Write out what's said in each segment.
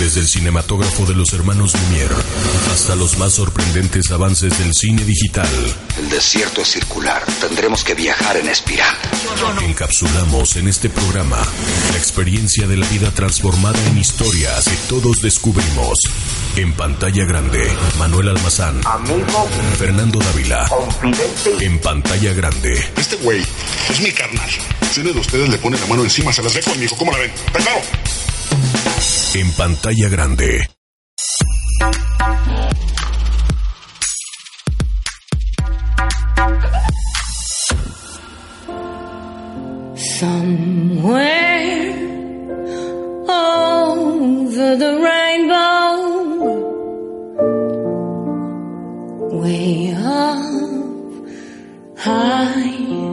Desde el cinematógrafo de los hermanos Lumière hasta los más sorprendentes avances del cine digital. El desierto es circular. Tendremos que viajar en espiral. Encapsulamos en este programa la experiencia de la vida transformada en historias que todos descubrimos. En pantalla grande, Manuel Almazán. Amigo. Fernando Dávila. Confidente. En pantalla grande. Este güey es mi carnal. Si uno de ustedes le pone la mano encima, se las dejo, hijo. ¿Cómo la ven? ¿Está claro? En pantalla grande. Somewhere over the rainbow, way up high,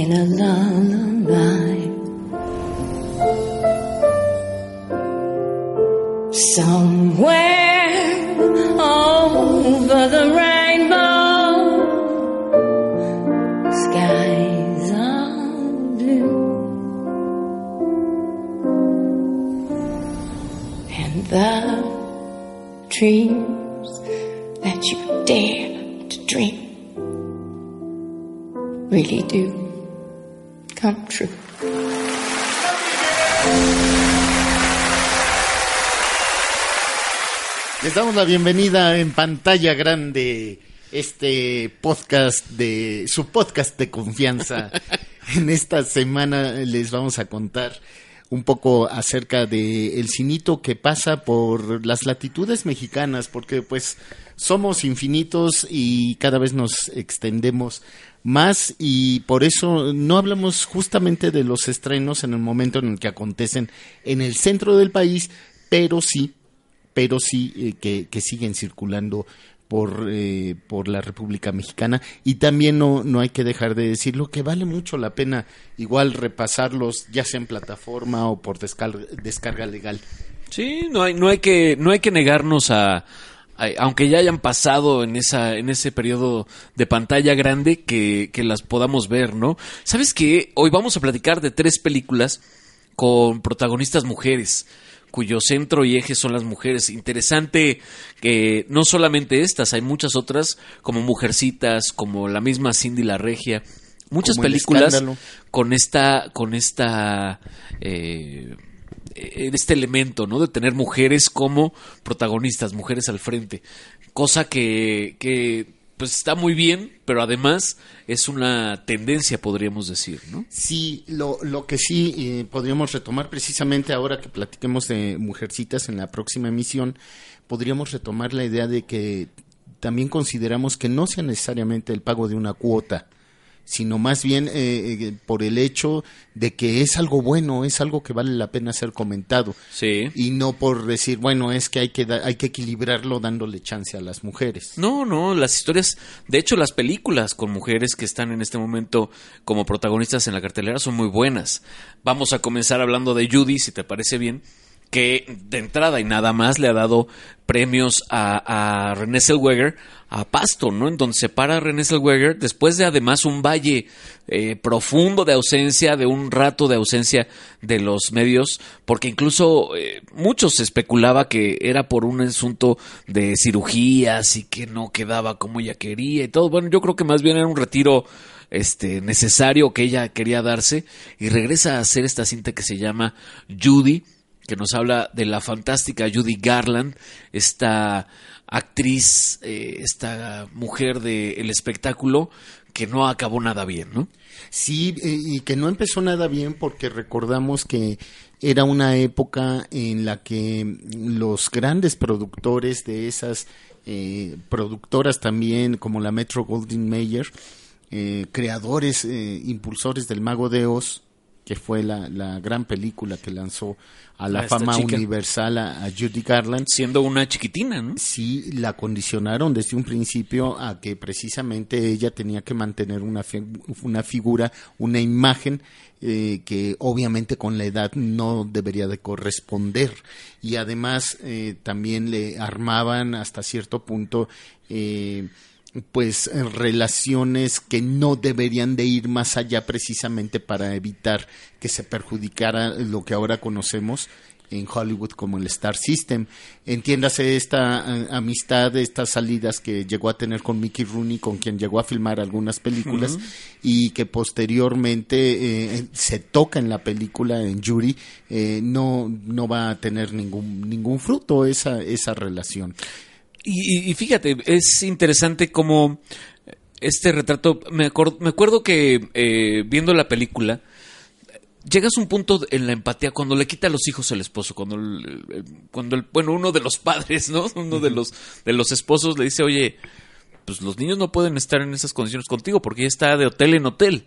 in a lullaby. Somewhere damos la bienvenida en pantalla grande, este podcast de su podcast de confianza. en esta semana les vamos a contar un poco acerca de el cinito que pasa por las latitudes mexicanas, porque pues somos infinitos y cada vez nos extendemos más y por eso no hablamos justamente de los estrenos en el momento en el que acontecen en el centro del país, pero sí pero sí eh, que, que, siguen circulando por, eh, por la República Mexicana y también no, no hay que dejar de decirlo que vale mucho la pena igual repasarlos ya sea en plataforma o por descarga, descarga legal. Sí, no hay, no hay que, no hay que negarnos a, aunque ya hayan pasado en esa, en ese periodo de pantalla grande, que, que las podamos ver, ¿no? ¿Sabes qué? Hoy vamos a platicar de tres películas con protagonistas mujeres cuyo centro y eje son las mujeres. Interesante que no solamente estas, hay muchas otras como Mujercitas, como la misma Cindy la Regia, muchas Como películas con esta, con esta, eh, este elemento, ¿no? De tener mujeres como protagonistas, mujeres al frente, cosa que, que pues está muy bien, pero además es una tendencia, podríamos decir, ¿no? Sí, lo, lo que sí eh, podríamos retomar precisamente ahora que platiquemos de Mujercitas en la próxima emisión, podríamos retomar la idea de que también consideramos que no sea necesariamente el pago de una cuota, sino más bien eh, eh, por el hecho de que es algo bueno, es algo que vale la pena ser comentado. Sí. Y no por decir, bueno, es que hay que, da- hay que equilibrarlo dándole chance a las mujeres. No, no, las historias, de hecho las películas con mujeres que están en este momento como protagonistas en la cartelera son muy buenas. Vamos a comenzar hablando de Judy, si te parece bien, que de entrada y nada más le ha dado premios a, a René Zellweger a Pasto, ¿no? En donde se para René Zellweger después de además un valle eh, profundo de ausencia, de un rato de ausencia de los medios, porque incluso eh, muchos se especulaba que era por un asunto de cirugías y que no quedaba como ella quería y todo. Bueno, yo creo que más bien era un retiro este necesario que ella quería darse y regresa a hacer esta cinta que se llama Judy que nos habla de la fantástica Judy Garland, esta actriz, eh, esta mujer del espectáculo que no acabó nada bien, ¿no? Sí, eh, y que no empezó nada bien porque recordamos que era una época en la que los grandes productores de esas eh, productoras también como la Metro Goldwyn Mayer, creadores, eh, impulsores del Mago de Oz, que fue la, la gran película que lanzó a la A fama universal a, a Judy Garland. Siendo una chiquitina, ¿no? Sí, la condicionaron desde un principio a que precisamente ella tenía que mantener una, fi- una figura, una imagen eh, que obviamente con la edad no debería de corresponder. Y además eh, también le armaban hasta cierto punto eh, pues eh, relaciones que no deberían de ir más allá precisamente para evitar que se perjudicara lo que ahora conocemos en Hollywood como el Star System. Entiéndase esta eh, amistad, estas salidas que llegó a tener con Mickey Rooney, con quien llegó a filmar algunas películas y que posteriormente eh, se toca en la película en Jury, eh, no, no va a tener ningún, ningún fruto esa, esa relación. Y, y- fíjate, es interesante como este retrato, me, acor- me acuerdo que eh, viendo la película, llegas a un punto en la empatía cuando le quita a los hijos el esposo, cuando el, el- cuando el, bueno, uno de los padres, ¿no? Uno de los de los esposos le dice, "Oye, pues los niños no pueden estar en esas condiciones contigo porque ella está de hotel en hotel.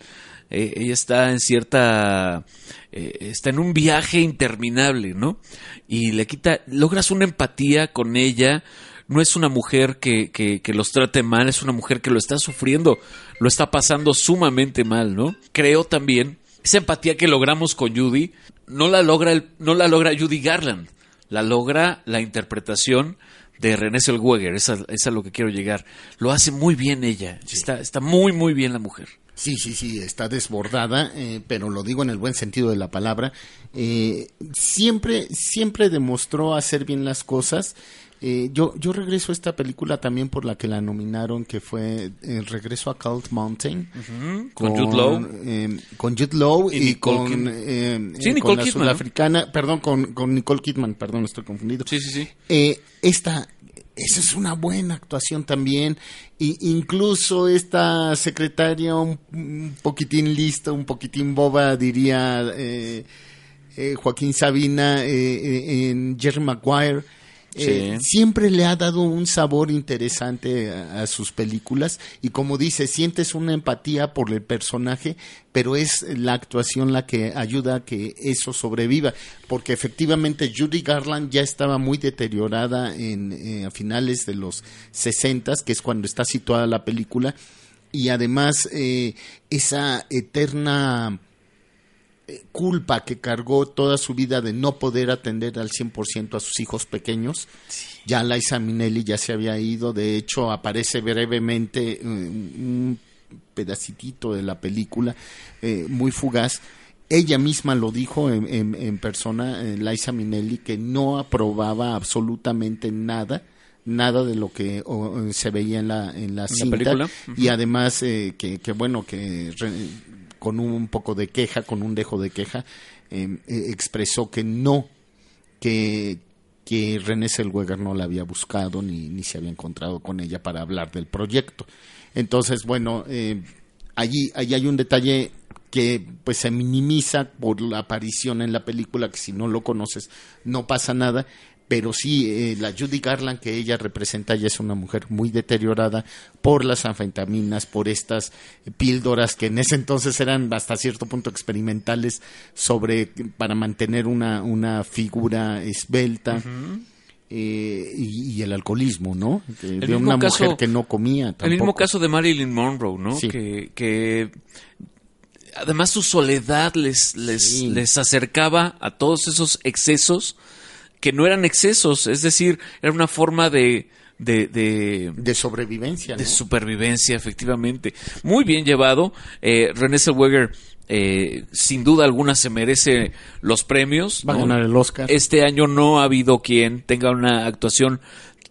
Eh, ella está en cierta eh, está en un viaje interminable, ¿no? Y le quita logras una empatía con ella. No es una mujer que, que, que los trate mal, es una mujer que lo está sufriendo, lo está pasando sumamente mal, ¿no? Creo también esa empatía que logramos con Judy no la logra el- no la logra Judy Garland, la logra la interpretación de René Zellweger, esa es a lo que quiero llegar. Lo hace muy bien ella, está, está muy muy bien la mujer. Sí, sí, sí, está desbordada, eh, pero lo digo en el buen sentido de la palabra. Eh, siempre, siempre demostró hacer bien las cosas. Eh, yo, yo regreso a esta película también por la que la nominaron, que fue el regreso a Cult Mountain. con Jude Law. eh, con Jude Law Y y, Nicole con, eh, Sí, eh, Nicole con la Kidman, perdón, con, con Nicole Kidman, perdón, estoy confundido. Sí, sí, sí. Eh, esta, esa es una buena actuación también. Y incluso esta secretaria un, un poquitín lista, un poquitín boba, diría eh, eh, Joaquín Sabina eh, eh, en Jerry Maguire. Eh, Sí. siempre le ha dado un sabor interesante a, a sus películas y como dice, sientes una empatía por el personaje, pero es la actuación la que ayuda a que eso sobreviva, porque efectivamente Judy Garland ya estaba muy deteriorada en, eh, a finales de los 60, que es cuando está situada la película, y además eh, esa eterna culpa que cargó toda su vida de no poder atender al 100% a sus hijos pequeños. Ya Liza Minnelli ya se había ido, de hecho aparece brevemente eh, un pedacitito de la película, eh, muy fugaz. Ella misma lo dijo en, en- en persona, eh, Liza Minnelli, que no aprobaba absolutamente nada, nada de lo que o, eh, se veía en la, en la cinta. película? Y además, eh, que, que bueno, que re- con un poco de queja, con un dejo de queja, eh, eh, expresó que no, que, que René Zellweger no la había buscado ni, ni se había encontrado con ella para hablar del proyecto. Entonces, bueno, eh, allí, allí hay un detalle que pues se minimiza por la aparición en la película, que si no lo conoces no pasa nada, pero sí, eh, la Judy Garland que ella representa ya es una mujer muy deteriorada por las anfetaminas, por estas píldoras que en ese entonces eran hasta cierto punto experimentales sobre para mantener una, una figura esbelta. eh, y, y el alcoholismo, ¿no? De una caso- mujer que no comía. Tampoco. El mismo caso de Marilyn Monroe, ¿no? Sí. Que, que además su soledad les, les, Sí. les acercaba a todos esos excesos que no eran excesos, es decir, era una forma de, de, de, de sobrevivencia. de ¿no? supervivencia, efectivamente. Muy bien llevado. Eh, René Zellweger, eh, sin duda alguna, se merece los premios. Va a ¿no? ganar el Oscar. Este año no ha habido quien tenga una actuación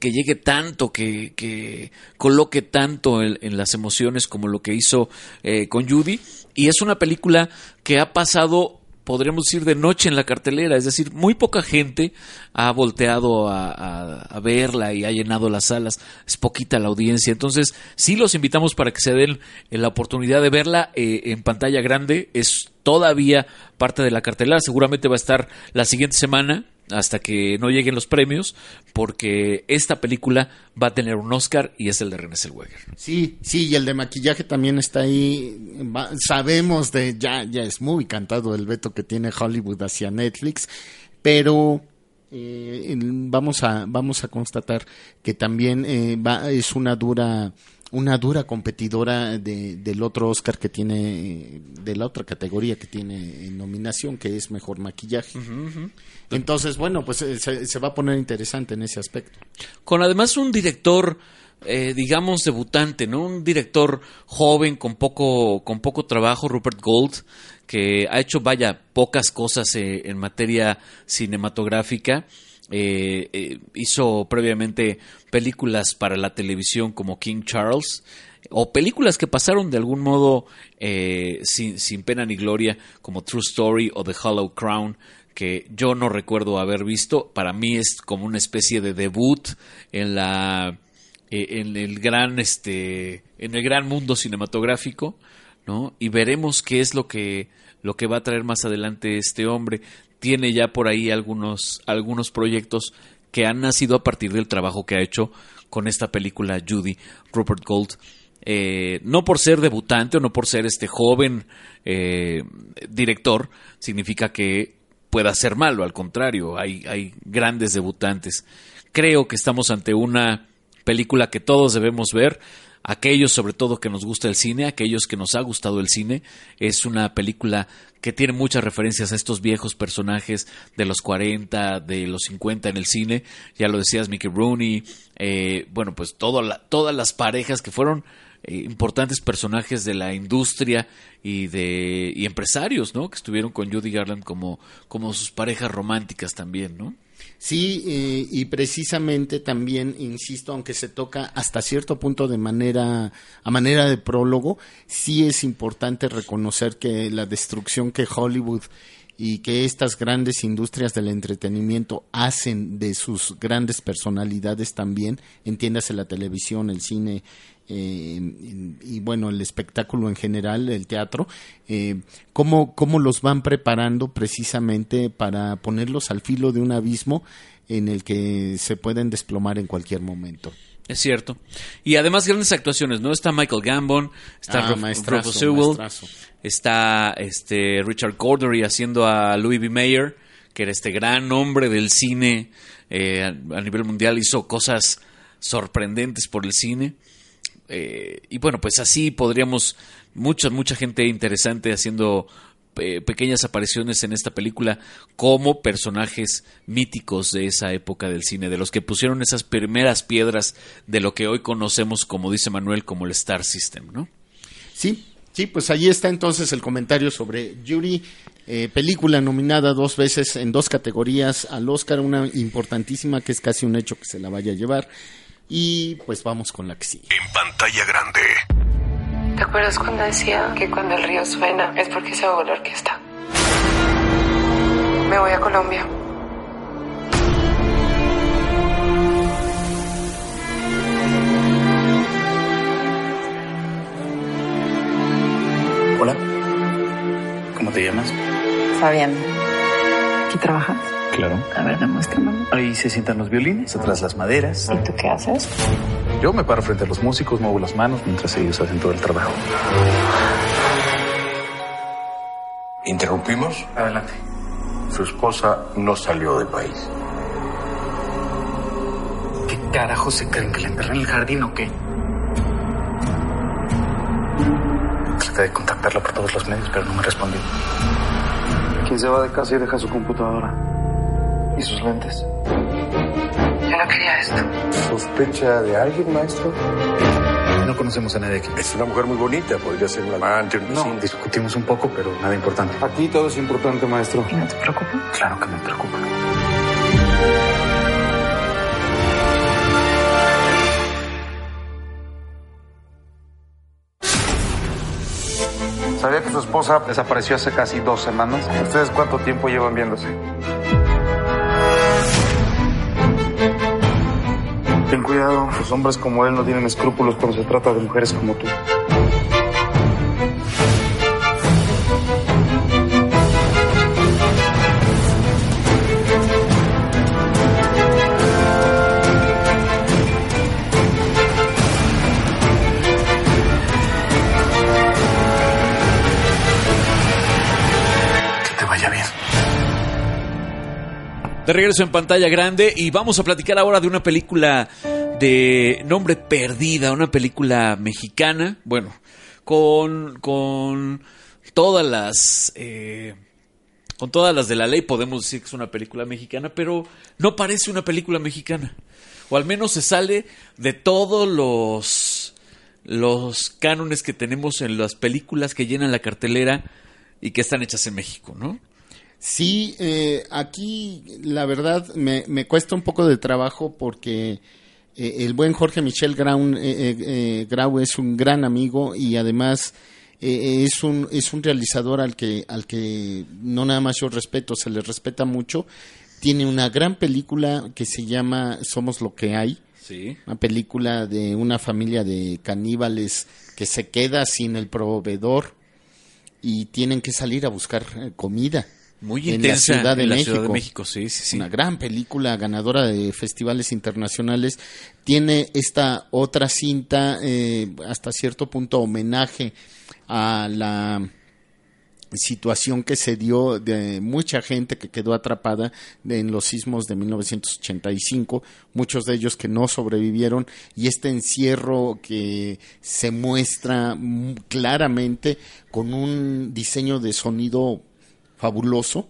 que llegue tanto, que, que coloque tanto en, en las emociones como lo que hizo eh, con Judy. Y es una película que ha pasado podríamos decir de noche en la cartelera, es decir, muy poca gente ha volteado a, verla y ha llenado las salas, es poquita la audiencia, entonces sí los invitamos para que se den eh, la oportunidad de verla eh, en pantalla grande, es todavía parte de la cartelera, seguramente va a estar la siguiente semana hasta que no lleguen los premios, porque esta película va a tener un Oscar y es el de René Zellweger. Sí, sí, y el de maquillaje también está ahí. Sabemos de, ya, ya es muy cantado el veto que tiene Hollywood hacia Netflix, pero eh, vamos a, vamos a constatar que también eh, va, es una dura, una dura competidora de, del otro Oscar que tiene, de la otra categoría que tiene en nominación, que es mejor maquillaje. Entonces, bueno, pues eh, se, se va a poner interesante en ese aspecto. Con además un director, eh, digamos, debutante, ¿no? Un director joven con poco, con poco trabajo, Rupert Gold, que ha hecho, vaya, pocas cosas eh, en materia cinematográfica. Eh, eh, hizo previamente películas para la televisión como King Charles o películas que pasaron de algún modo eh, sin, sin pena ni gloria como True Story o The Hollow Crown que yo no recuerdo haber visto. Para mí es como una especie de debut en la eh, en el gran este en el gran mundo cinematográfico no y veremos qué es lo que lo que va a traer más adelante este hombre tiene ya por ahí algunos algunos proyectos que han nacido a partir del trabajo que ha hecho con esta película Judy Rupert Gold eh, no por ser debutante o no por ser este joven eh, director significa que pueda ser malo, al contrario, hay, hay grandes debutantes. Creo que estamos ante una película que todos debemos ver, aquellos sobre todo que nos gusta el cine, aquellos que nos ha gustado el cine, es una película que tiene muchas referencias a estos viejos personajes de los 40, de los 50 en el cine, ya lo decías Mickey Rooney, eh, bueno, pues la- todas las parejas que fueron eh, importantes personajes de la industria y de y empresarios, ¿no? Que estuvieron con Judy Garland como como sus parejas románticas también, ¿no? Sí, eh, y precisamente también, insisto, aunque se toca hasta cierto punto de manera, a manera de prólogo, sí es importante reconocer que la destrucción que Hollywood y que estas grandes industrias del entretenimiento hacen de sus grandes personalidades también, entiéndase la televisión, el cine, eh, y, y, bueno, el espectáculo en general, el teatro, eh, cómo, cómo los van preparando precisamente para ponerlos al filo de un abismo en el que se pueden desplomar en cualquier momento. Es cierto. Y además grandes actuaciones, ¿no? Está Michael Gambon, está Ah, Sewell, está este Richard Cordery haciendo a Louis B. Mayer, que era este gran hombre del cine eh, a nivel mundial, hizo cosas sorprendentes por el cine. Eh, y bueno, pues así podríamos, mucha, mucha gente interesante haciendo eh, pequeñas apariciones en esta película como personajes míticos de esa época del cine, de los que pusieron esas primeras piedras de lo que hoy conocemos, como dice Manuel, como el Star System, ¿no? Sí, sí, pues ahí está entonces el comentario sobre Yuri, eh, película nominada dos veces en dos categorías al Oscar, una importantísima que es casi un hecho que se la vaya a llevar. Y pues vamos con la que sigue. En pantalla grande. ¿Te acuerdas cuando decía que cuando el río suena es porque se ahogó la orquesta? Me voy a Colombia. Hola. ¿Cómo te llamas? Fabián. ¿Aquí trabajas? Claro. A ver, demuéstrame. Ahí se sientan los violines, atrás las maderas. ¿Y tú qué haces? Yo me paro frente a los músicos, muevo las manos mientras ellos hacen todo el trabajo. ¿Interrumpimos? Adelante. Su esposa no salió del país. ¿Qué carajo se creen que la enterré en el jardín o qué? Traté de contactarla por todos los medios, pero no me respondió. ¿Quién se va de casa y deja su computadora? ¿Y sus lentes? Yo no quería esto. ¿Sospecha de alguien, maestro? No conocemos a nadie aquí. Es una mujer muy bonita, podría ser una amante, un No, discutimos un poco, pero nada importante. Aquí todo es importante, maestro. ¿Y no te preocupa? Claro que me preocupa. Su esposa desapareció hace casi dos semanas? ¿Ustedes cuánto tiempo llevan viéndose? Ten cuidado, los hombres como él no tienen escrúpulos cuando se trata de mujeres como tú. De regreso en pantalla grande y vamos a platicar ahora de una película de nombre perdida, una película mexicana, bueno, con, con todas las... eh, con todas las de la ley podemos decir que es una película mexicana, pero no parece una película mexicana. O al menos se sale de todos los, los cánones que tenemos en las películas que llenan la cartelera y que están hechas en México, ¿no? Sí, eh, aquí la verdad me, me cuesta un poco de trabajo porque eh, el buen Jorge Michel Grau, eh, eh, eh, Grau es un gran amigo y además es un es un realizador al que al que no nada más yo respeto, se le respeta mucho. Tiene una gran película que se llama Somos lo que hay. Sí. Una película de una familia de caníbales que se queda sin el proveedor y tienen que salir a buscar comida. Muy en intensa la Ciudad de en la México. Ciudad de México, sí, sí, sí. Una gran película ganadora de festivales internacionales. Tiene esta otra cinta, eh, hasta cierto punto homenaje a la situación que se dio de mucha gente que quedó atrapada en los sismos de 1985, muchos de ellos que no sobrevivieron, y este encierro que se muestra claramente con un diseño de sonido fabuloso.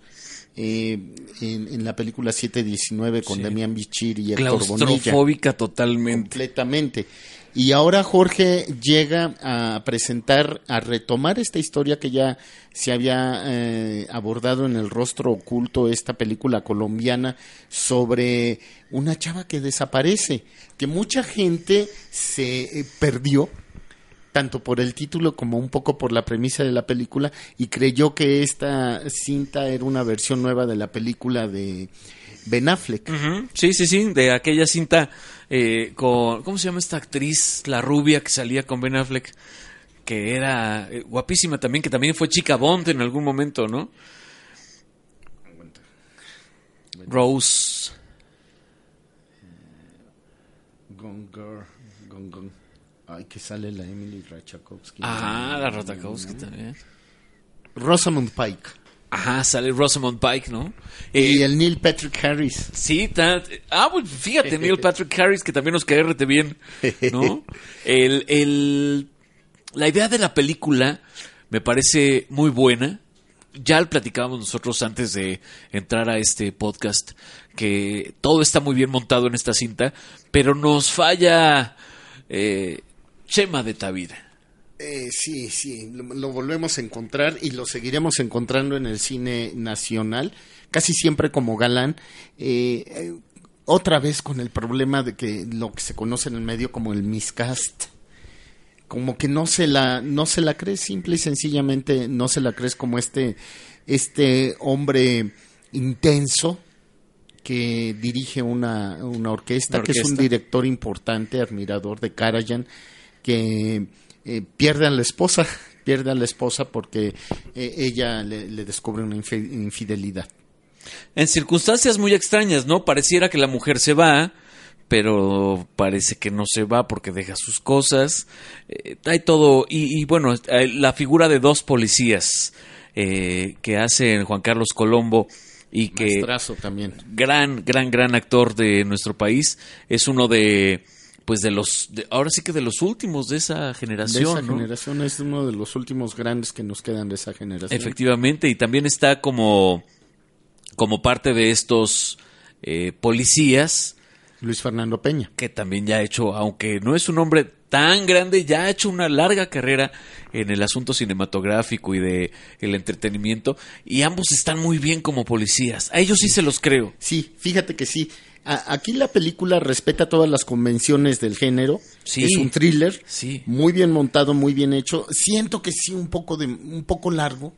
eh, en, en la película 719 con Sí. Damián Bichir y Héctor Bonilla Claustrofóbica totalmente. completamente. Y ahora Jorge llega a presentar, a retomar esta historia que ya se había eh, abordado en El Rostro Oculto, esta película colombiana sobre una chava que desaparece, que mucha gente se eh, perdió, tanto por el título como un poco por la premisa de la película, y creyó que esta cinta era una versión nueva de la película de Ben Affleck. Sí, sí, sí, de aquella cinta eh, con, ¿cómo se llama esta actriz? La rubia que salía con Ben Affleck, que era eh, guapísima también, que también fue chica Bond en algún momento, ¿no? Rose. Gone Girl, Gone Gone. Ay, que sale la Emily Rachakovsky. Ah, la Rotakowski también. Rosamund Pike. Ajá, sale Rosamund Pike, ¿no? y Eh, el Neil Patrick Harris. Sí, ta- ah, pues fíjate, Neil Patrick Harris, que también nos cae rete bien, ¿no? El, el, la idea de la película me parece muy buena. Ya lo platicábamos nosotros antes de entrar a este podcast, que todo está muy bien montado en esta cinta, pero nos falla eh, Chema de Tavira. Eh, sí, sí, lo, lo volvemos a encontrar y lo seguiremos encontrando en el cine nacional, casi siempre como galán. eh, eh, otra vez con el problema de que lo que se conoce en el medio como el miscast, como que no se la, no se la crees, simple y sencillamente no se la crees como este, este hombre intenso que dirige una, una orquesta, Una que es un orquesta. director importante, admirador de Karajan, que eh, pierde a la esposa, pierde a la esposa porque eh, ella le, le descubre una infi- infidelidad. En circunstancias muy extrañas, ¿no? Pareciera que la mujer se va, pero parece que no se va porque deja sus cosas. Eh, hay todo, y, y bueno, la figura de dos policías que hacen Juan Carlos Colombo y que también. gran, gran, gran actor de nuestro país, es uno de, pues de los, de- ahora sí que de los últimos de esa De generación, esa ¿no? generación es uno de los últimos grandes que nos quedan de esa generación. Efectivamente, y también está como, como parte de estos eh, policías Luis Fernando Peña. que también ya ha hecho, aunque no es un hombre tan grande, ya ha hecho una larga carrera en el asunto cinematográfico y de el entretenimiento, y ambos están muy bien como policías. A ellos sí se los creo. Sí, fíjate que sí. A- aquí la película respeta todas las convenciones del género. Sí. Es un thriller. Sí. Muy bien montado, muy bien hecho. Siento que sí, un poco de, un poco largo.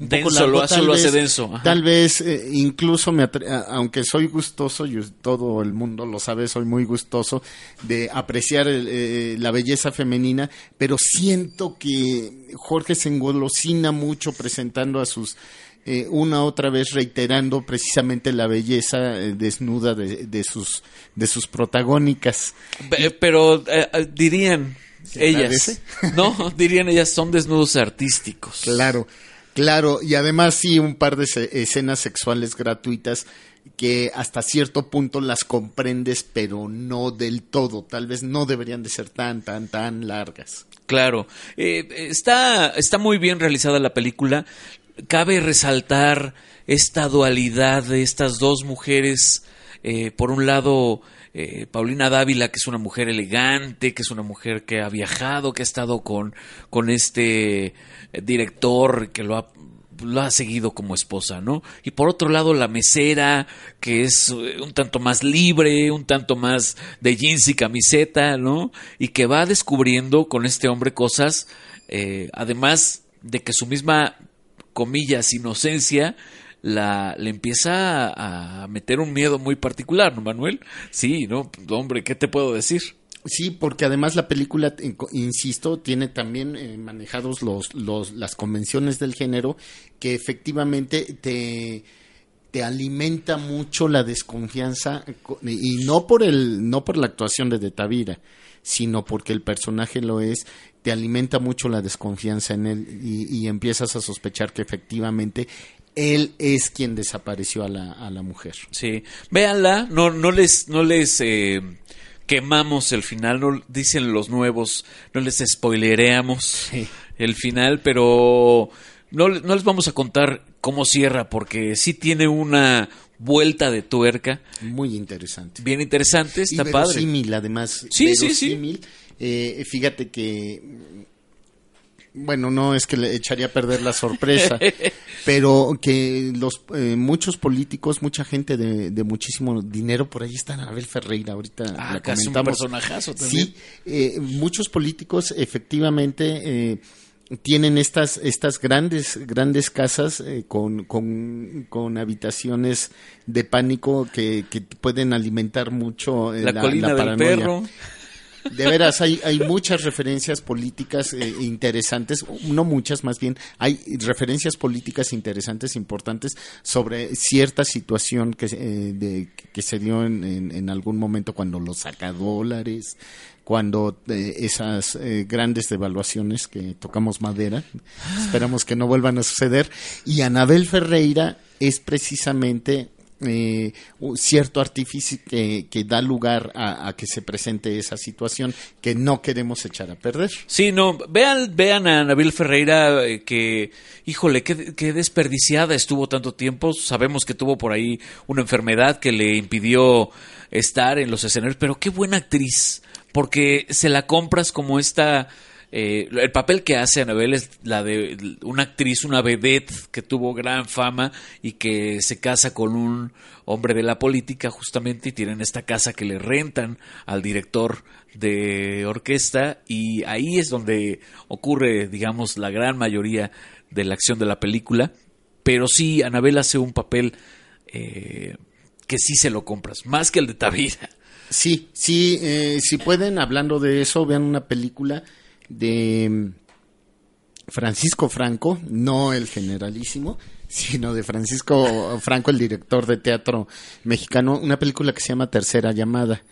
Un poco Denso, lo hace- denso, ajá. Tal vez, eh, incluso, me aunque soy gustoso, y todo el mundo lo sabe, soy muy gustoso de apreciar el, eh, la belleza femenina, pero siento que Jorge se engolosina mucho presentando a sus eh, una otra vez reiterando precisamente la belleza eh, desnuda de, de sus de sus protagónicas. Pe- Pero eh, dirían ¿Se ellas, no, dirían ellas, son desnudos artísticos. Claro, claro, y además sí un par de escenas sexuales gratuitas que hasta cierto punto las comprendes, pero no del todo. Tal vez no deberían de ser tan, tan, tan largas. Claro, eh, está, está muy bien realizada la película. Cabe resaltar esta dualidad de estas dos mujeres. eh, por un lado, eh, Paulina Dávila, que es una mujer elegante, que es una mujer que ha viajado, que ha estado con, con este director que lo ha lo ha seguido como esposa, ¿no? Y por otro lado, la mesera, que es eh, un tanto más libre, un tanto más de jeans y camiseta, ¿no? Y que va descubriendo con este hombre cosas, además de que su misma, comillas, inocencia, la, le empieza a, meter un miedo muy particular, ¿no, Manuel? Sí, ¿no? Hombre, ¿qué te puedo decir? Sí, porque además la película, insisto, tiene también eh, manejados los, los, las convenciones del género que efectivamente te, te alimenta mucho la desconfianza co- y no por el no por la actuación de De Tavira, sino porque el personaje lo es, te alimenta mucho la desconfianza en él y, y empiezas a sospechar que efectivamente él es quien desapareció a la, a la mujer. Sí, véanla, no, no les, no les eh, quemamos el final, no dicen los nuevos, no les spoilereamos el final, pero no, no les vamos a contar cómo cierra, porque sí tiene una vuelta de tuerca Muy interesante. bien interesante, está y padre. además. Sí, sí, sí. Eh, fíjate que, bueno, no es que le echaría a perder la sorpresa, pero que los eh, muchos políticos, mucha gente de, de muchísimo dinero, por ahí está Anabel Ferreira, ahorita Ah, la casi un comentamos. personajazo también. Sí, eh, muchos políticos efectivamente eh, tienen estas estas grandes grandes casas eh, con, con, con habitaciones de pánico que, que pueden alimentar mucho eh, la, colina del perro. De veras, hay, hay muchas referencias políticas eh, interesantes, no muchas más bien, hay referencias políticas interesantes, importantes sobre cierta situación que, eh, de, que se dio en, en, en algún momento cuando los sacadólares, cuando eh, esas eh, grandes devaluaciones que tocamos madera, esperamos que no vuelvan a suceder. Y Anabel Ferreira es precisamente eh, cierto artífice que, que da lugar a, a que se presente esa situación que no queremos echar a perder. Sí, no, vean, vean a Nabil Ferreira eh, que, híjole, qué, qué desperdiciada estuvo tanto tiempo. Sabemos que tuvo por ahí una enfermedad que le impidió estar en los escenarios, pero qué buena actriz, porque se la compras como esta... eh, el papel que hace Anabel es la de una actriz, una vedette que tuvo gran fama y que se casa con un hombre de la política justamente y tienen esta casa que le rentan al director de orquesta y ahí es donde ocurre, digamos, la gran mayoría de la acción de la película. Pero sí, Anabel hace un papel eh, que sí se lo compras, más que el de Tavira. Sí, sí, eh, si pueden, hablando de eso, vean una película de mm, Francisco Franco, no el generalísimo, sino de Francisco Franco, el director de teatro mexicano, una película que se llama Tercera Llamada.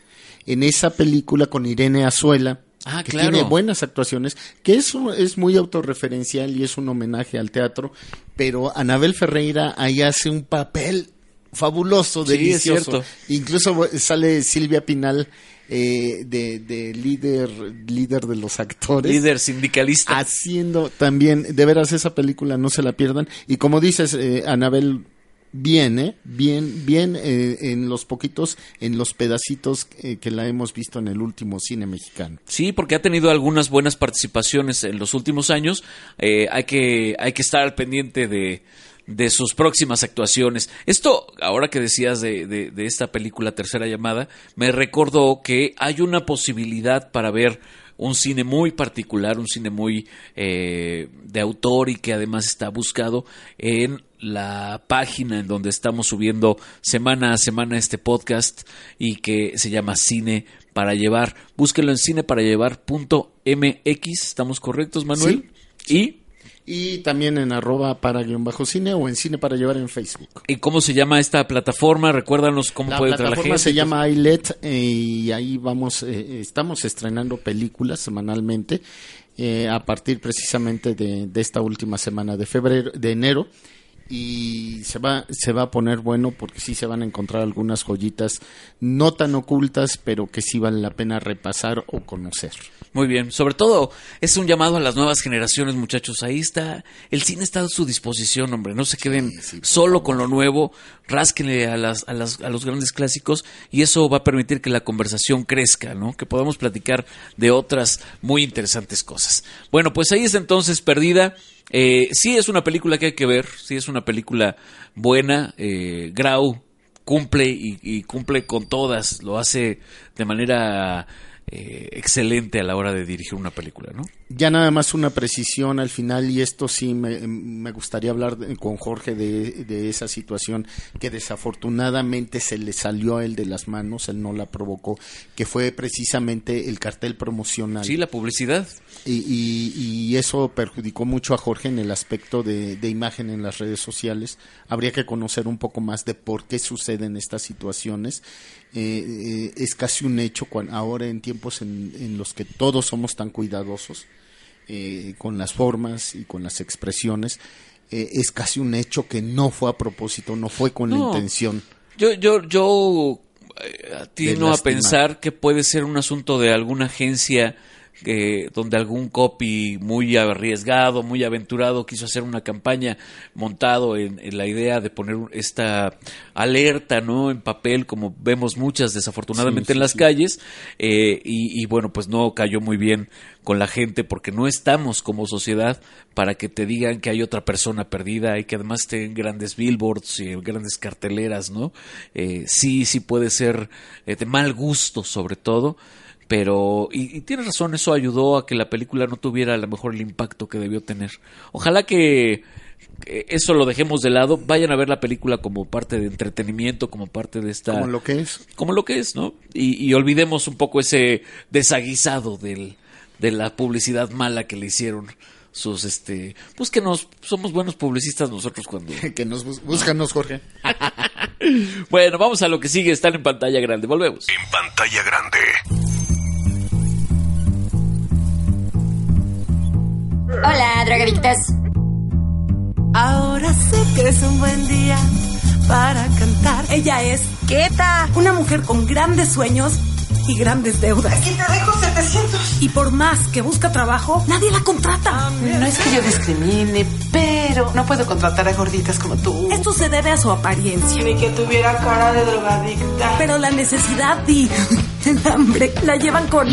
En esa película con Irene Azuela, Ah, que claro. tiene buenas actuaciones, que es, un- es muy autorreferencial y es un homenaje al teatro, pero Anabel Ferreira ahí hace un papel fabuloso, Sí, es delicioso. cierto. Incluso sale Silvia Pinal eh, de, de líder, líder de los actores. Líder sindicalista. Haciendo también, de veras esa película no se la pierdan. Y como dices, eh, Anabel, bien, ¿eh? Bien, bien eh, en los poquitos, en los pedacitos eh, que la hemos visto en el último cine mexicano. Sí, porque ha tenido algunas buenas participaciones en los últimos años. Eh, hay, que, hay que estar al pendiente de, de sus próximas actuaciones. Esto, ahora que decías de, de, de esta película Tercera Llamada, me recordó que hay una posibilidad para ver un cine muy particular, un cine muy eh, de autor y que además está buscado en la página en donde estamos subiendo semana a semana este podcast y que se llama Cine para llevar. Búsquenlo en cineparallevar.mx. ¿Estamos correctos, Manuel? Y Y también en arroba para guion bajo cine o en cine para llevar en Facebook. ¿Y cómo se llama esta plataforma? Recuérdanos cómo La puede entrar la plataforma se llama iLet eh, y ahí vamos, eh, estamos estrenando películas semanalmente eh, a partir precisamente de, de esta última semana de febrero, de enero y se va se va a poner bueno porque sí se van a encontrar algunas joyitas no tan ocultas pero que sí vale la pena repasar o conocer. Muy bien, sobre todo es un llamado a las nuevas generaciones, muchachos. Ahí está, el cine está a su disposición, hombre. No se queden solo con lo nuevo, rásquenle a, las, a, las, a los grandes clásicos y eso va a permitir que la conversación crezca, ¿no? Que podamos platicar de otras muy interesantes cosas. Bueno, pues ahí está entonces Perdida. Eh, sí es una película que hay que ver, sí es una película buena. Eh, Grau cumple y, y cumple con todas, lo hace de manera eh, excelente a la hora de dirigir una película, ¿no? Ya nada más una precisión al final, y esto sí me, me gustaría hablar de- con Jorge de, de esa situación que desafortunadamente se le salió a él de las manos, él no la provocó, que fue precisamente el cartel promocional. Sí, la publicidad. Y, y- y eso perjudicó mucho a Jorge en el aspecto de, de imagen en las redes sociales. Habría que conocer un poco más de por qué suceden estas situaciones. Eh, eh, es casi un hecho cuan- ahora en tiempos en, en los que todos somos tan cuidadosos eh, con las formas y con las expresiones. eh, es casi un hecho que no fue a propósito, no fue con la intención. Yo, yo, yo atino a pensar que puede ser un asunto de alguna agencia eh, donde algún copy muy arriesgado, muy aventurado quiso hacer una campaña montado en, en la idea de poner esta alerta, ¿no? En papel, como vemos muchas desafortunadamente Sí, en las sí. calles, eh, y, y bueno, pues no cayó muy bien con la gente porque no estamos como sociedad para que te digan que hay otra persona perdida y que además estén grandes billboards y grandes carteleras, ¿no? Eh, sí, sí puede ser eh, de mal gusto sobre todo, pero, y, y tienes razón, eso ayudó a que la película no tuviera a lo mejor el impacto que debió tener. Ojalá que que eso lo dejemos de lado, vayan a ver la película como parte de entretenimiento, como parte de esta Como lo que es. como lo que es, ¿no? Y, y olvidemos un poco ese desaguisado del, de la publicidad mala que le hicieron sus, este, pues que nos, somos buenos publicistas nosotros cuando... que nos bus- búscanos, Jorge. bueno, vamos a lo que sigue, están en pantalla grande, volvemos. En pantalla grande. Hola, drogadictas. Ahora sé que es un buen día para cantar. Ella es Keta, una mujer con grandes sueños y grandes deudas. Aquí te dejo 700. Y por más que busca trabajo, nadie la contrata. No es que yo discrimine, pero no puedo contratar a gorditas como tú. Esto se debe a su apariencia. Ni que tuviera cara de drogadicta. Pero la necesidad y el hambre la llevan con...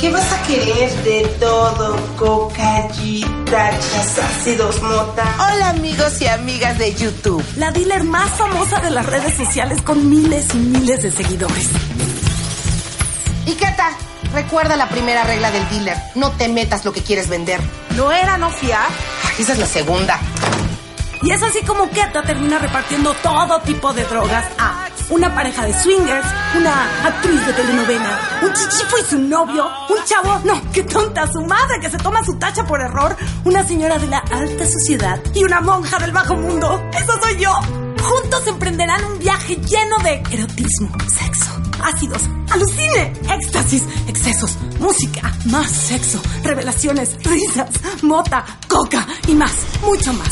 ¿Qué vas a querer de todo? Cocaíta, ácidos, mota. Hola amigos y amigas de YouTube. La dealer más famosa de las redes sociales con miles y miles de seguidores. ¿Y qué? Recuerda la primera regla del dealer. No te metas lo que quieres vender. ¿No era no fiar? Esa es la segunda. Y es así como Keta termina repartiendo todo tipo de drogas a una pareja de swingers, una actriz de telenovela, un chichifo y su novio, un chavo, no, qué tonta, su madre que se toma su tacha por error, una señora de la alta sociedad y una monja del bajo mundo. ¡Eso soy yo! Juntos emprenderán un viaje lleno de erotismo, sexo, ácidos, alucine, éxtasis, excesos, música, más sexo, revelaciones, risas, mota, coca y más, mucho más.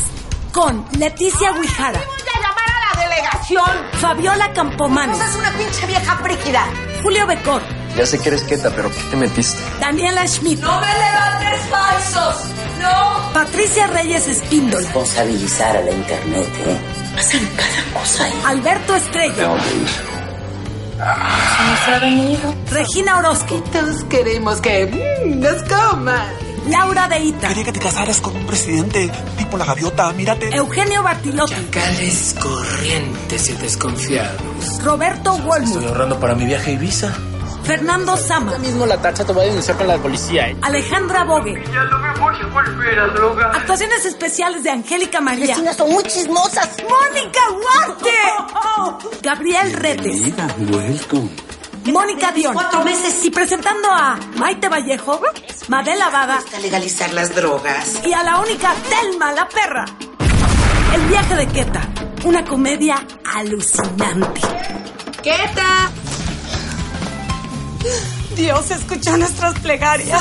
Con Leticia Huijara, Voy a llamar a la delegación. Fabiola Campomanes, Esa es una pinche vieja frígida. Julio Becor, Ya sé que eres quieta, pero ¿qué te metiste? Daniela Schmidt, ¡No me levantes falsos! ¡No! Patricia Reyes Espíndola, responsabilizar a la internet, ¿eh? Hacen cada cosa ahí. Alberto Estrella, Tengo ir. Nos ha venido. Regina Orozco, Todos queremos que mm, nos coman. Laura Deita, Quería que te casaras con un presidente tipo la gaviota, mírate. Eugenio Bartilotti, Cales corrientes y desconfiados. Roberto Wolmuth, ahorrando para mi viaje a Ibiza. Fernando Sama, mismo la tacha te voy a denunciar con la policía, ¿eh? Alejandra Bogue, Ya lo mejor se vuelve la droga. actuaciones especiales de Angélica María, Vecinas son muy chismosas. Mónica Huarte, Gabriel Retes, welcome. Mónica Dion, cuatro meses y presentando a Maite Vallejo, Madela Vada Está legalizar las drogas. y a la única Telma la perra. El viaje de Keta, una comedia alucinante. ¡Quieta! Dios escuchó nuestras plegarias.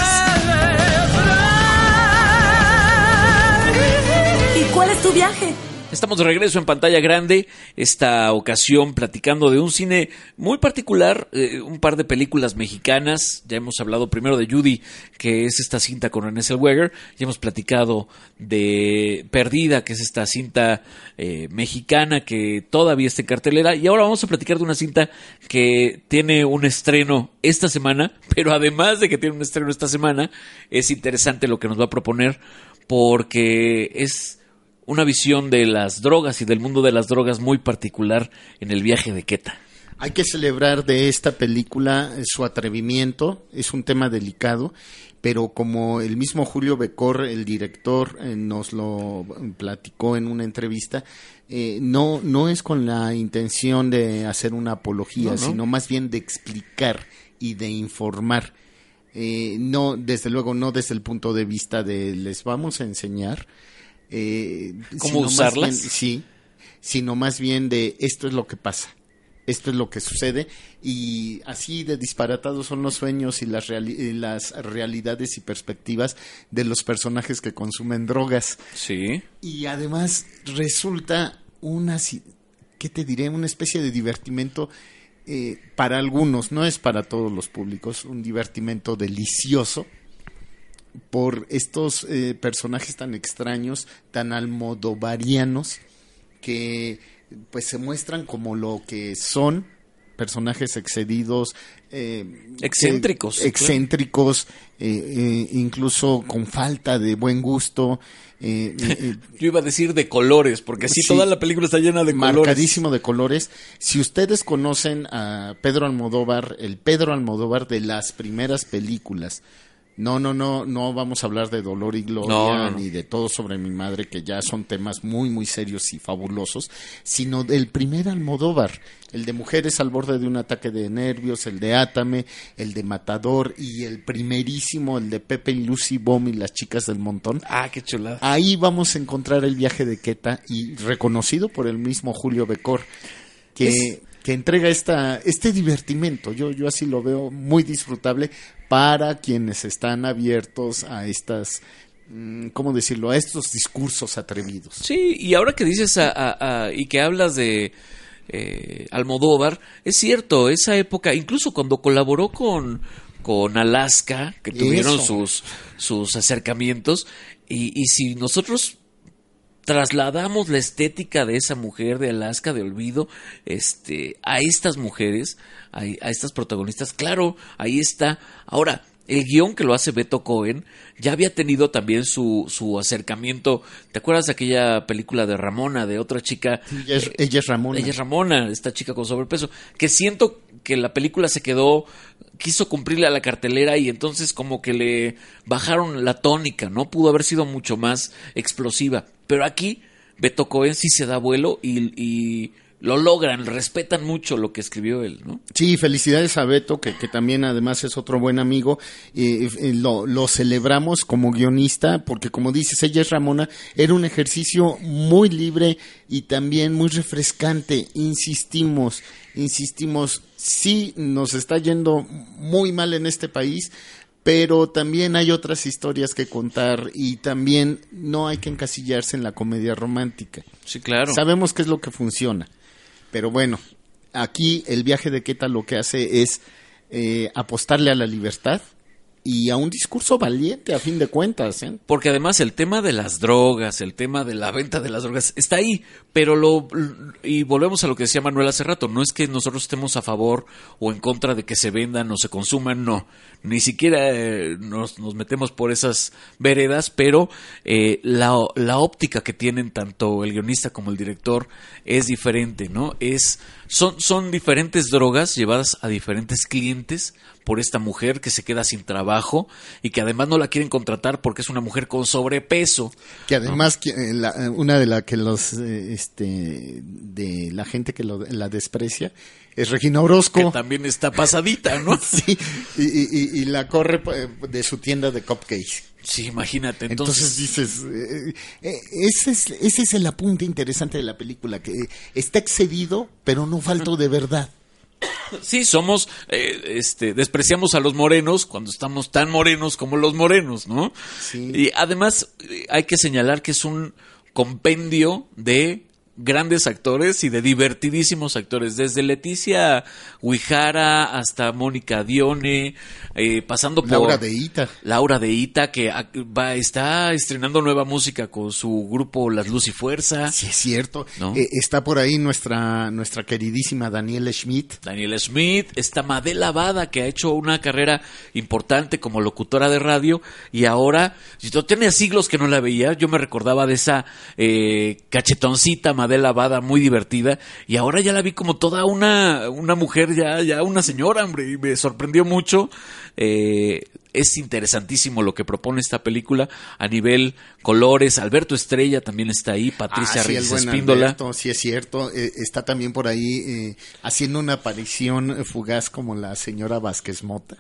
¿Y cuál es tu viaje? Estamos de regreso en pantalla grande, esta ocasión platicando de un cine muy particular, eh, un par de películas mexicanas. Ya hemos hablado primero de Judy, que es esta cinta con René Zellweger. Ya hemos platicado de Perdida, que es esta cinta eh, mexicana que todavía está en cartelera. Y ahora vamos a platicar de una cinta que tiene un estreno esta semana, pero además de que tiene un estreno esta semana, es interesante lo que nos va a proponer porque es una visión de las drogas y del mundo de las drogas muy particular en el viaje de Queta. Hay que celebrar de esta película eh, su atrevimiento, es un tema delicado, pero como el mismo Julio Becor, el director, eh, nos lo platicó en una entrevista, eh, no, no es con la intención de hacer una apología, No, no. sino más bien de explicar y de informar. Eh, no, desde luego, no desde el punto de vista de les vamos a enseñar. Eh, ¿Cómo usarlas? bien- sí, sino más bien de esto es lo que pasa, esto es lo que sucede y así de disparatados son los sueños y las, reali- y las realidades y perspectivas de los personajes que consumen drogas. Sí. Y además resulta una, ¿qué te diré? Una especie de divertimento eh, para algunos, no es para todos los públicos, un divertimento delicioso por estos eh, personajes tan extraños, tan almodovarianos, que pues se muestran como lo que son personajes excedidos, eh, Excéntricos, eh, excéntricos, eh, incluso con falta de buen gusto. Yo iba a decir de colores, porque así Sí. toda la película está llena de colores. marcadísimo de colores. Si ustedes conocen a Pedro Almodóvar, el Pedro Almodóvar de las primeras películas, no, no, no, no vamos a hablar de Dolor y Gloria No, no, no. ni de todo sobre mi madre, que ya son temas muy, muy serios y fabulosos, sino del primer Almodóvar, el de Mujeres al borde de un ataque de nervios, el de Átame, el de Matador y el primerísimo, el de Pepe y Lucy Bomb y las chicas del montón. Ah, qué chulada. Ahí vamos a encontrar el viaje de Queta y reconocido por el mismo Julio Becor, que, Es- que entrega esta, este divertimento. Yo, yo así lo veo muy disfrutable para quienes están abiertos a estas, mm, ¿cómo decirlo?, a estos discursos atrevidos. Sí, y ahora que dices a- a- a- y que hablas de eh, Almodóvar, es cierto, esa época, incluso cuando colaboró con, con Alaska, que tuvieron Eso. sus, sus acercamientos, y, y si nosotros trasladamos la estética de esa mujer de Alaska de olvido este a estas mujeres a, a estas protagonistas claro ahí está ahora el guion que lo hace Beto Cohen ya había tenido también su, su acercamiento. ¿Te acuerdas de aquella película de Ramona, de otra chica? Ella es, ella es Ramona. Ella es Ramona, esta chica con sobrepeso. Que siento que la película se quedó, quiso cumplirle a la cartelera y entonces como que le bajaron la tónica, ¿no? Pudo haber sido mucho más explosiva. Pero aquí Beto Cohen sí se da vuelo y, y lo logran, respetan mucho lo que escribió él, ¿no? Sí, felicidades a Beto, que, que también además es otro buen amigo. Eh, eh, lo, lo celebramos como guionista, porque como dices, ella es Ramona, era un ejercicio muy libre y también muy refrescante. Insistimos, insistimos, sí nos está yendo muy mal en este país, pero también hay otras historias que contar y también no hay que encasillarse en la comedia romántica. Sí, claro. Sabemos qué es lo que funciona. Pero bueno, aquí el viaje de Queta lo que hace es eh, apostarle a la libertad y a un discurso valiente a fin de cuentas. ¿eh? Porque además el tema de las drogas, el tema de la venta de las drogas está ahí, pero lo y volvemos a lo que decía Manuel hace rato, no es que nosotros estemos a favor o en contra de que se vendan o se consuman, no, ni siquiera eh, nos, nos metemos por esas veredas, pero eh, la, la óptica que tienen tanto el guionista como el director es diferente, ¿no? Es son, son diferentes drogas llevadas a diferentes clientes por esta mujer que se queda sin trabajo y que además no la quieren contratar porque es una mujer con sobrepeso. Que además que, eh, la- eh, una de la que los eh, este de la gente que lo- la desprecia es Regina Orozco. Que también está pasadita, ¿no? sí, y, y- y- y la corre de su tienda de cupcakes. Sí, imagínate. Entonces, Entonces, dices, eh, eh, ese, es, ese es el apunte interesante de la película, que está excedido, pero no falto de verdad. Sí, somos, eh, este, despreciamos a los morenos cuando estamos tan morenos como los morenos, ¿no? Sí. Y además eh, hay que señalar que es un, compendio de grandes actores y de divertidísimos actores, desde Leticia Huijara hasta Mónica Dione, eh, pasando por Laura de Ita. Laura de Ita, que va, está estrenando nueva música con su grupo Las Luz y Fuerza. Sí, es cierto. ¿No? Eh, está por ahí nuestra, nuestra queridísima Daniela Schmidt. Daniel Smith, está Madela Bada, que ha hecho una carrera importante como locutora de radio y ahora, yo tenía siglos que no la veía, yo me recordaba de esa eh, cachetoncita Madela Bada muy divertida y ahora ya la vi como toda una, una mujer, ya, ya una señora, hombre, y me sorprendió mucho. Eh, es interesantísimo lo que propone esta película a nivel colores. Alberto Estrella también está ahí, Patricia Ah, sí, Reyes Espíndola. Alberto, sí es cierto. Eh, está también por ahí eh, haciendo una aparición fugaz como la señora Vázquez Mota.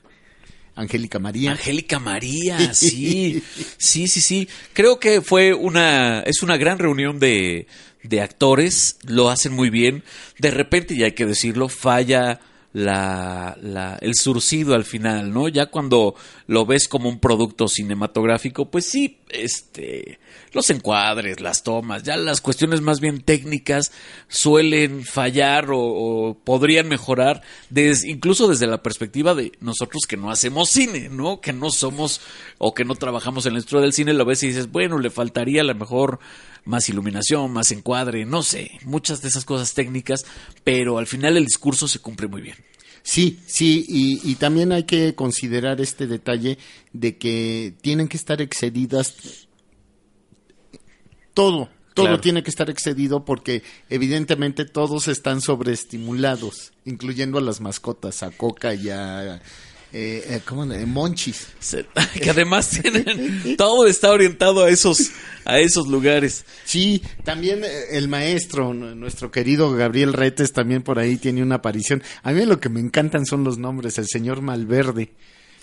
Angélica María. Angélica María, sí, sí, sí, sí. Creo que fue una, es una gran reunión de, de actores, lo hacen muy bien. De repente, y hay que decirlo, falla la, la, el surcido al final, ¿no? Ya cuando lo ves como un producto cinematográfico, pues sí, este, los encuadres, las tomas, ya las cuestiones más bien técnicas suelen fallar o, o podrían mejorar, incluso desde la perspectiva de nosotros que no hacemos cine, ¿no? Que no somos o que no trabajamos en la industria del cine, lo ves y dices, bueno, le faltaría a lo mejor más iluminación, más encuadre, no sé, muchas de esas cosas técnicas, pero al final el discurso se cumple muy bien. Sí, sí, y, y también hay que considerar este detalle de que tienen que estar excedidas todo, todo Claro. tiene que estar excedido porque evidentemente todos están sobreestimulados, incluyendo a las mascotas, a Coca y a eh, eh, ¿cómo le- Monchis. Que además tienen todo está orientado a esos a esos lugares. Sí, también eh, el maestro, nuestro querido Gabriel Retes, también por ahí tiene una aparición. A mí lo que me encantan son los nombres, el señor Malverde.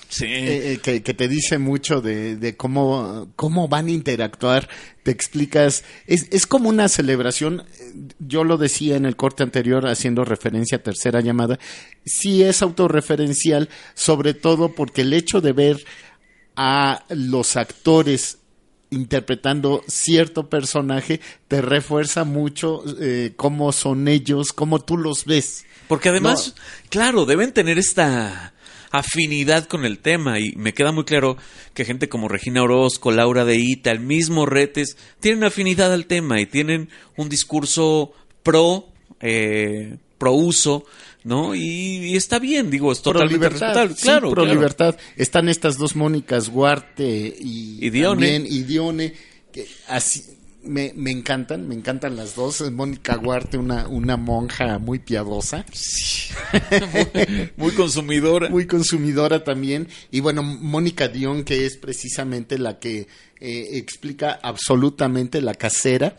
Sí. Eh, eh, que, que te dice mucho de, de cómo, cómo van a interactuar, te explicas, es, es como una celebración, eh, yo lo decía en el corte anterior haciendo referencia a tercera llamada, sí es autorreferencial, sobre todo porque el hecho de ver a los actores interpretando cierto personaje te refuerza mucho eh, cómo son ellos, cómo tú los ves. Porque además, claro, deben tener esta afinidad con el tema y me queda muy claro que gente como Regina Orozco, Laura de Ita, el mismo Retes, tienen afinidad al tema y tienen un discurso pro, eh, pro uso, ¿no? Y, y está bien, digo, es Pro totalmente libertad, sí, Claro, pro claro. libertad. Están estas dos Mónicas Guarte y, Y Dione. también- y Dione, que así me, me encantan, me encantan las dos. Mónica Guarte, una, una monja muy piadosa. muy consumidora. Muy consumidora también. Y bueno, Mónica Dion, que es precisamente la que eh, explica absolutamente la casera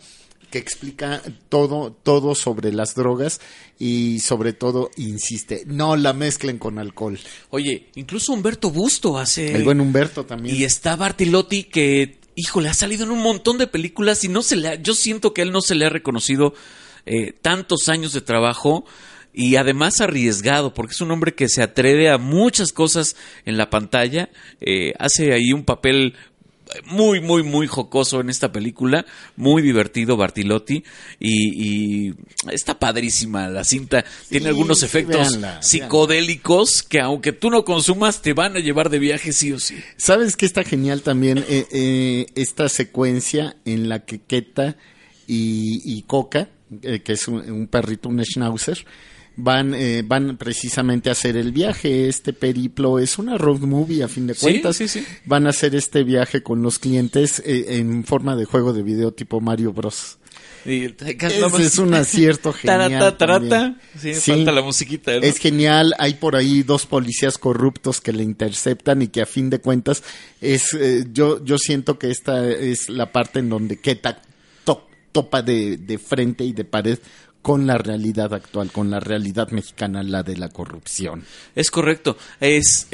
que explica todo, todo sobre las drogas y sobre todo insiste, no la mezclen con alcohol. Oye, incluso Humberto Busto hace... El buen Humberto también. Y está Bartilotti que, híjole, ha salido en un montón de películas y no se le ha- yo siento que a él no se le ha reconocido eh, tantos años de trabajo y además arriesgado, porque es un hombre que se atreve a muchas cosas en la pantalla, eh, hace ahí un papel muy, muy, muy jocoso en esta película, muy divertido Bartilotti y, y está padrísima la cinta, tiene algunos sí, efectos véanla, psicodélicos que aunque tú no consumas te van a llevar de viaje sí o sí. ¿Sabes qué está genial también? Eh, eh, esta secuencia en la que Keta y, y Coca, eh, que es un, un perrito, un schnauzer, van, eh, van precisamente a hacer el viaje. Este periplo es una road movie, a fin de Sí, cuentas. sí, sí. Van a hacer este viaje con los clientes eh, en forma de juego de video tipo Mario Bros. Y- Ese es un acierto genial. Tarata, tarata. Sí, falta la musiquita. ¿no? Es genial, hay por ahí dos policías corruptos que le interceptan y que a fin de cuentas es, eh, yo, yo siento que esta es la parte en donde Keta to- topa de, de frente y de pared con la realidad actual, con la realidad mexicana, la de la corrupción. Es correcto. Es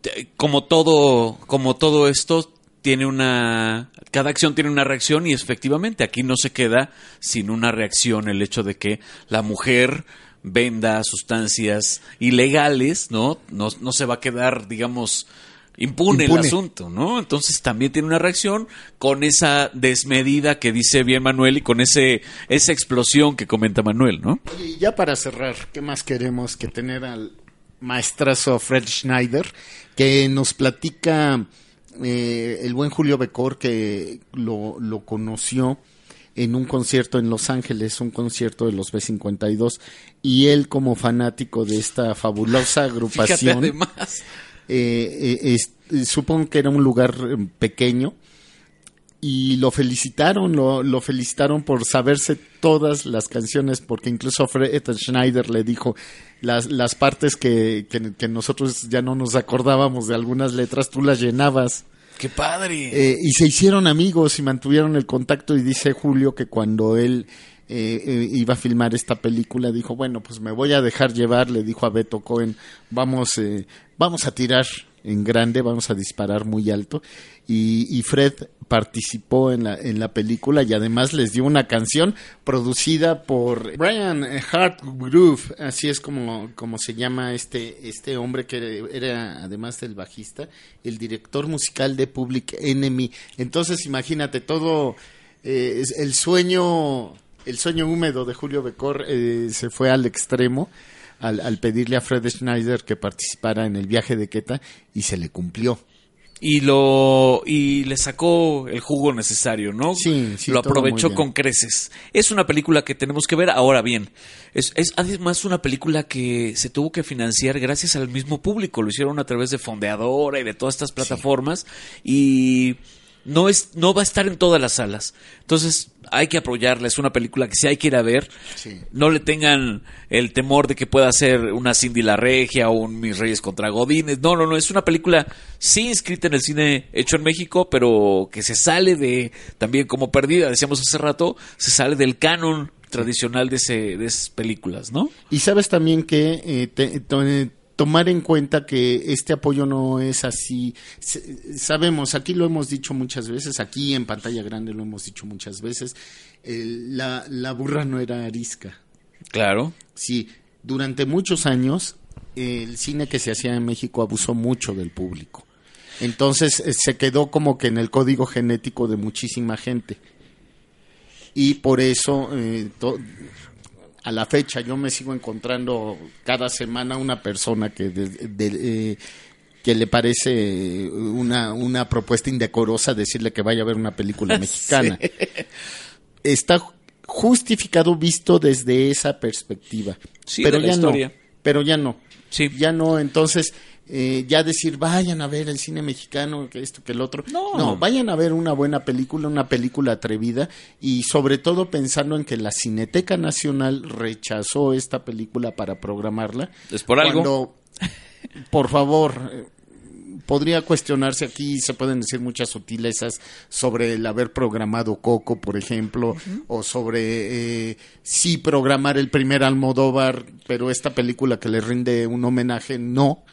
te- como todo, como todo esto tiene una, cada acción tiene una reacción y efectivamente aquí no se queda sin una reacción el hecho de que la mujer venda sustancias ilegales, ¿no? No, no se va a quedar, digamos, impune, el asunto, ¿no? Entonces también tiene una reacción con esa desmedida que dice bien Manuel y con ese esa explosión que comenta Manuel, ¿no? Y ya para cerrar, ¿qué más queremos que tener al maestrazo Fred Schneider, que nos platica eh, el buen Julio Becor, que lo, lo conoció en un concierto en Los Ángeles, un concierto de los B52, y él como fanático de esta fabulosa Fíjate agrupación, además. Eh, eh, es- supongo que era un lugar eh, pequeño, y lo felicitaron, lo, lo felicitaron por saberse todas las canciones, porque incluso Fred Schneider le dijo las, las partes que, que, que nosotros ya no nos acordábamos de algunas letras, tú las llenabas. ¡Qué padre! Eh, y se hicieron amigos y mantuvieron el contacto y dice Julio que cuando él eh, iba a filmar esta película dijo, bueno, pues me voy a dejar llevar, le dijo a Beto Cohen, vamos, eh, vamos a tirar en grande, vamos a disparar muy alto. Y, y Fred participó en la, en la película y además les dio una canción producida por Brian Hartgrove, así es como, se llama este, este hombre que era, además del bajista, el director musical de Public Enemy. Entonces imagínate todo eh, el sueño, el sueño húmedo de Julio Becor eh, se fue al extremo al, al pedirle a Fred Schneider que participara en el viaje de Queta y se le cumplió. y lo y le sacó el jugo necesario, ¿no? Sí, sí, lo aprovechó con creces. Es una película que tenemos que ver ahora bien. Es, es además una película que se tuvo que financiar gracias al mismo público. Lo hicieron a través de Fondeadora y de todas estas plataformas y no es no va a estar en todas las salas. Entonces hay que apoyarla. Es una película que sí hay que ir a ver. Sí. No le tengan el temor de que pueda ser una Cindy la Regia o un Mis Reyes contra Godines. No, no, no. Es una película sí inscrita en el cine hecho en México, pero que se sale de, también como perdida, decíamos hace rato, se sale del canon tradicional de, ese, de esas películas, ¿no? Y sabes también que eh, te- eh, tomar en cuenta que este apoyo no es así. Sabemos, aquí lo hemos dicho muchas veces, aquí en pantalla grande lo hemos dicho muchas veces, la, la burra no era arisca. Claro. Sí, durante muchos años el cine que se hacía en México abusó mucho del público. Entonces eh, se quedó como que en el código genético de muchísima gente. Y por eso, eh, a la fecha, yo me sigo encontrando cada semana una persona que, de- de- eh, que le parece una, una propuesta indecorosa decirle que vaya a ver una película mexicana. Está justificado visto desde esa perspectiva. Sí, pero de la ya historia. no. Pero ya no. Sí. Ya no, entonces eh, ya decir vayan a ver el cine mexicano, que esto, que el otro. No. vayan a ver una buena película, una película atrevida y sobre todo pensando en que la Cineteca Nacional rechazó esta película para programarla. Es por algo. Cuando, por favor, eh, podría cuestionarse aquí, se pueden decir muchas sutilezas sobre el haber programado Coco, por ejemplo, o sobre eh, sí programar el primer Almodóvar, pero esta película que le rinde un homenaje, no.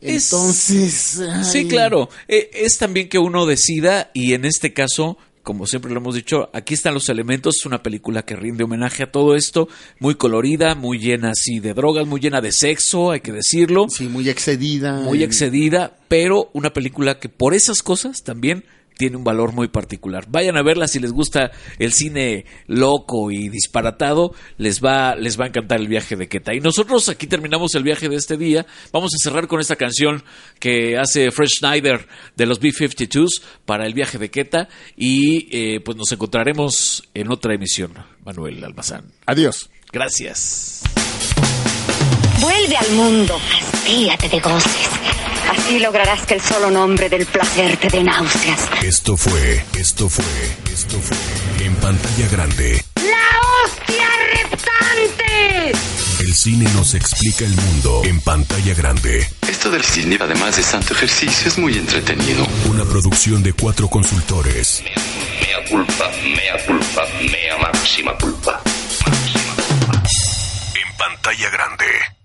Es- Entonces, Sí, ay, claro. Eh, es también que uno decida y en este caso, como siempre lo hemos dicho, aquí están los elementos. Es una película que rinde homenaje a todo esto, muy colorida, muy llena así de drogas, muy llena de sexo, hay que decirlo, Sí, muy excedida. muy excedida, pero una película que por esas cosas también tiene un valor muy particular. Vayan a verla si les gusta el cine loco y disparatado, les va, les va a encantar el viaje de Keta. Y nosotros aquí terminamos el viaje de este día. Vamos a cerrar con esta canción que hace Fred Schneider de los B-52s para el viaje de Keta. Y eh, pues nos encontraremos en otra emisión, Manuel Almazán. Adiós. Gracias. Vuelve al mundo, hastíate de goces. Así lograrás que el solo nombre del placer te dé náuseas. Esto fue, esto fue, esto fue en pantalla grande. ¡La hostia reptante! El cine nos explica el mundo en pantalla grande. Esto del cine, además de santo ejercicio, es muy entretenido. Una producción de cuatro consultores. Mea culpa, mea culpa, mea máxima culpa. En pantalla grande.